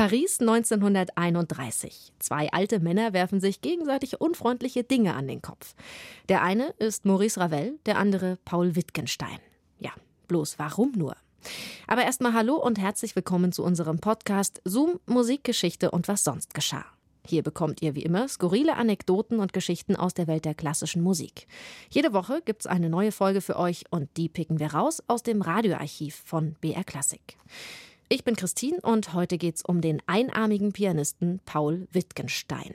Paris 1931. Zwei alte Männer werfen sich gegenseitig unfreundliche Dinge an den Kopf. Der eine ist Maurice Ravel, der andere Paul Wittgenstein. Ja, bloß warum nur? Aber erstmal hallo und herzlich willkommen zu unserem Podcast Zoom, Musikgeschichte und was sonst geschah. Hier bekommt ihr wie immer skurrile Anekdoten und Geschichten aus der Welt der klassischen Musik. Jede Woche gibt's eine neue Folge für euch und die picken wir raus aus dem Radioarchiv von BR Classic. Ich bin Christine und heute geht's um den einarmigen Pianisten Paul Wittgenstein.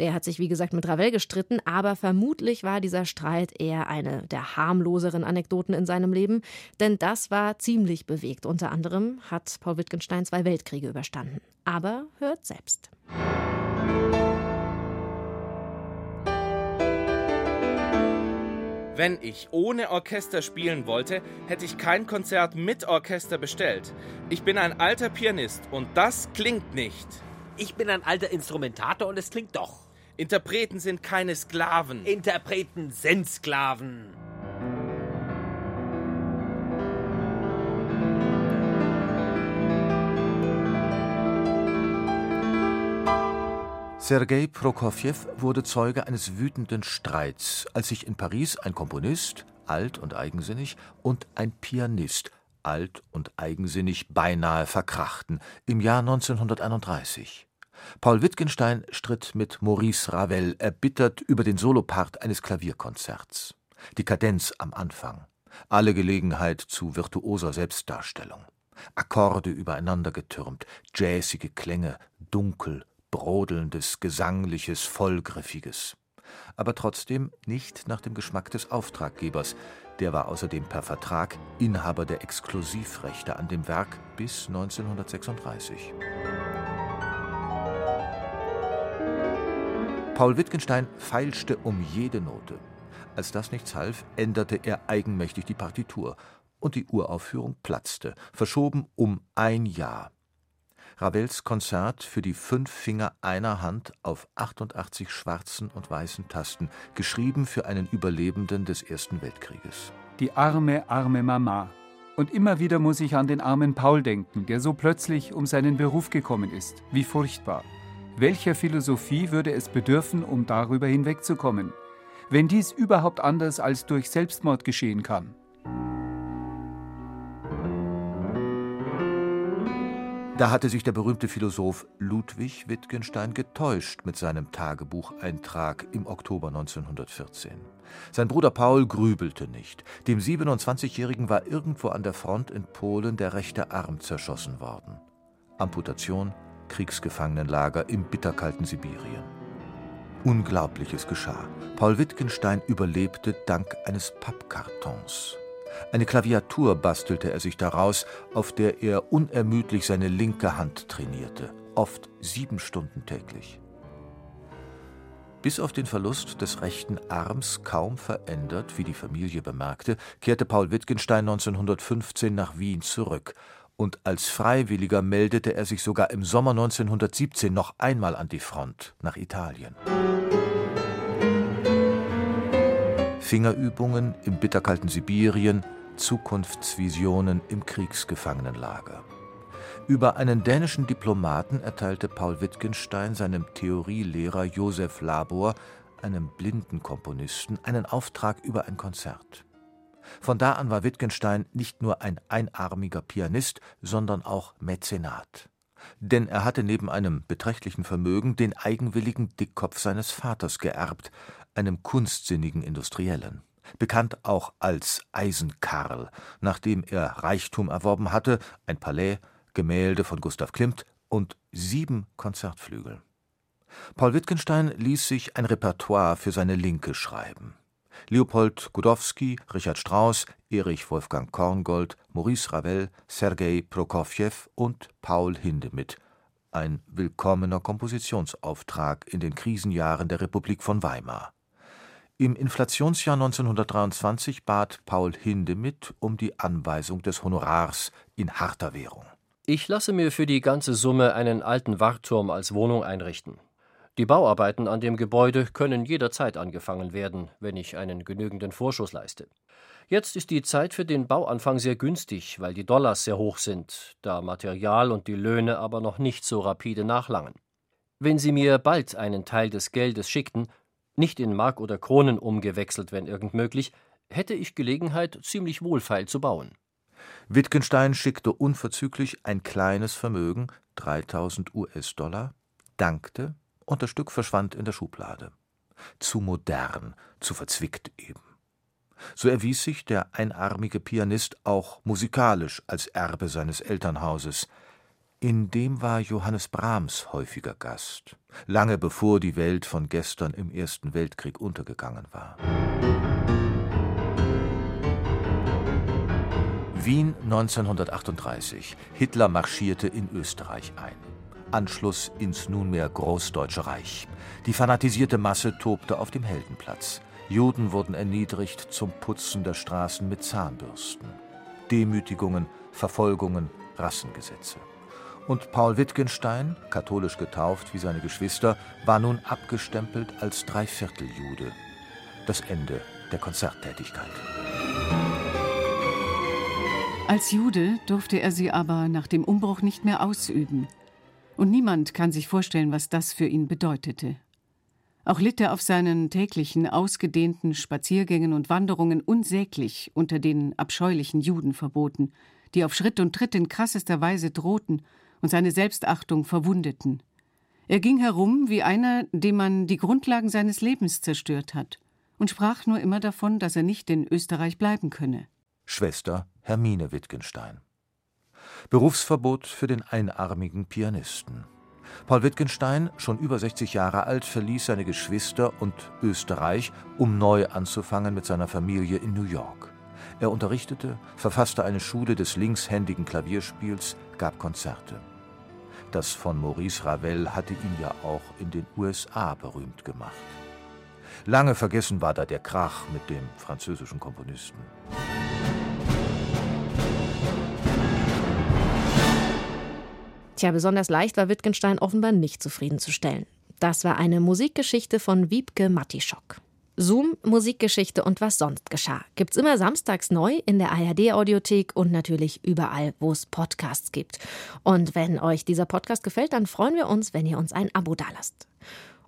Der hat sich, wie gesagt, mit Ravel gestritten, aber vermutlich war dieser Streit eher eine der harmloseren Anekdoten in seinem Leben, denn das war ziemlich bewegt. Unter anderem hat Paul Wittgenstein zwei Weltkriege überstanden. Aber hört selbst. Wenn ich ohne Orchester spielen wollte, hätte ich kein Konzert mit Orchester bestellt. Ich bin ein alter Pianist und das klingt nicht. Ich bin ein alter Instrumentator und es klingt doch. Interpreten sind keine Sklaven. Interpreten sind Sklaven. Sergei Prokofjew wurde Zeuge eines wütenden Streits, als sich in Paris ein Komponist, alt und eigensinnig, und ein Pianist, alt und eigensinnig, beinahe verkrachten, im Jahr 1931. Paul Wittgenstein stritt mit Maurice Ravel erbittert über den Solopart eines Klavierkonzerts. Die Kadenz am Anfang, alle Gelegenheit zu virtuoser Selbstdarstellung. Akkorde übereinander getürmt, jazzige Klänge, dunkel, brodelndes, gesangliches, vollgriffiges. Aber trotzdem nicht nach dem Geschmack des Auftraggebers. Der war außerdem per Vertrag Inhaber der Exklusivrechte an dem Werk bis 1936. Paul Wittgenstein feilschte um jede Note. Als das nichts half, änderte er eigenmächtig die Partitur und die Uraufführung platzte, verschoben um ein Jahr. Ravels Konzert für die fünf Finger einer Hand auf 88 schwarzen und weißen Tasten, geschrieben für einen Überlebenden des Ersten Weltkrieges. Die arme, arme Mama. Und immer wieder muss ich an den armen Paul denken, der so plötzlich um seinen Beruf gekommen ist. Wie furchtbar. Welcher Philosophie würde es bedürfen, um darüber hinwegzukommen? Wenn dies überhaupt anders als durch Selbstmord geschehen kann. Da hatte sich der berühmte Philosoph Ludwig Wittgenstein getäuscht mit seinem Tagebucheintrag im Oktober 1914. Sein Bruder Paul grübelte nicht. Dem 27-Jährigen war irgendwo an der Front in Polen der rechte Arm zerschossen worden. Amputation, Kriegsgefangenenlager im bitterkalten Sibirien. Unglaubliches geschah. Paul Wittgenstein überlebte dank eines Pappkartons. Eine Klaviatur bastelte er sich daraus, auf der er unermüdlich seine linke Hand trainierte, oft sieben Stunden täglich. Bis auf den Verlust des rechten Arms kaum verändert, wie die Familie bemerkte, kehrte Paul Wittgenstein 1915 nach Wien zurück und als Freiwilliger meldete er sich sogar im Sommer 1917 noch einmal an die Front nach Italien. Fingerübungen im bitterkalten Sibirien, Zukunftsvisionen im Kriegsgefangenenlager. Über einen dänischen Diplomaten erteilte Paul Wittgenstein seinem Theorielehrer Josef Labor, einem blinden Komponisten, einen Auftrag über ein Konzert. Von da an war Wittgenstein nicht nur ein einarmiger Pianist, sondern auch Mäzenat. Denn er hatte neben einem beträchtlichen Vermögen den eigenwilligen Dickkopf seines Vaters geerbt, einem kunstsinnigen Industriellen, bekannt auch als Eisenkarl, nachdem er Reichtum erworben hatte, ein Palais, Gemälde von Gustav Klimt und sieben Konzertflügel. Paul Wittgenstein ließ sich ein Repertoire für seine Linke schreiben. Leopold Godowsky, Richard Strauss, Erich Wolfgang Korngold, Maurice Ravel, Sergei Prokofjew und Paul Hindemith – ein willkommener Kompositionsauftrag in den Krisenjahren der Republik von Weimar im Inflationsjahr 1923 bat Paul Hindemith um die Anweisung des Honorars in harter Währung. Ich lasse mir für die ganze Summe einen alten Wartturm als Wohnung einrichten. Die Bauarbeiten an dem Gebäude können jederzeit angefangen werden, wenn ich einen genügenden Vorschuss leiste. Jetzt ist die Zeit für den Bauanfang sehr günstig, weil die Dollars sehr hoch sind, da Material und die Löhne aber noch nicht so rapide nachlangen. Wenn Sie mir bald einen Teil des Geldes schickten, nicht in Mark oder Kronen umgewechselt, wenn irgend möglich, hätte ich Gelegenheit, ziemlich wohlfeil zu bauen. Wittgenstein schickte unverzüglich ein kleines Vermögen, 3000 US-Dollar, dankte und das Stück verschwand in der Schublade. Zu modern, zu verzwickt eben. So erwies sich der einarmige Pianist auch musikalisch als Erbe seines Elternhauses. In dem war Johannes Brahms häufiger Gast, lange bevor die Welt von gestern im Ersten Weltkrieg untergegangen war. Wien 1938. Hitler marschierte in Österreich ein. Anschluss ins nunmehr Großdeutsche Reich. Die fanatisierte Masse tobte auf dem Heldenplatz. Juden wurden erniedrigt zum Putzen der Straßen mit Zahnbürsten. Demütigungen, Verfolgungen, Rassengesetze. Und Paul Wittgenstein, katholisch getauft wie seine Geschwister, war nun abgestempelt als Dreivierteljude. Das Ende der Konzerttätigkeit. Als Jude durfte er sie aber nach dem Umbruch nicht mehr ausüben. Und niemand kann sich vorstellen, was das für ihn bedeutete. Auch litt er auf seinen täglichen, ausgedehnten Spaziergängen und Wanderungen unsäglich unter den abscheulichen Judenverboten, die auf Schritt und Tritt in krassester Weise drohten und seine Selbstachtung verwundeten. Er ging herum wie einer, dem man die Grundlagen seines Lebens zerstört hat, und sprach nur immer davon, dass er nicht in Österreich bleiben könne. Schwester Hermine Wittgenstein. Berufsverbot für den einarmigen Pianisten. Paul Wittgenstein, schon über 60 Jahre alt, verließ seine Geschwister und Österreich, um neu anzufangen mit seiner Familie in New York. Er unterrichtete, verfasste eine Schule des linkshändigen Klavierspiels, gab Konzerte. Das von Maurice Ravel hatte ihn ja auch in den USA berühmt gemacht. Lange vergessen war da der Krach mit dem französischen Komponisten. Tja, besonders leicht war Wittgenstein offenbar nicht zufriedenzustellen. Das war eine Musikgeschichte von Wiebke Mattischock. Zoom, Musikgeschichte und was sonst geschah. Gibt's immer samstags neu in der ARD-Audiothek und natürlich überall, wo es Podcasts gibt. Und wenn euch dieser Podcast gefällt, dann freuen wir uns, wenn ihr uns ein Abo dalasst.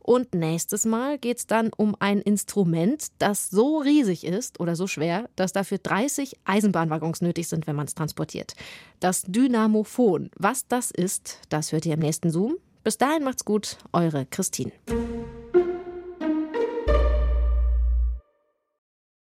Und nächstes Mal geht es dann um ein Instrument, das so riesig ist oder so schwer, dass dafür 30 Eisenbahnwaggons nötig sind, wenn man es transportiert. Das Dynamophon. Was das ist, das hört ihr im nächsten Zoom. Bis dahin macht's gut, eure Christine.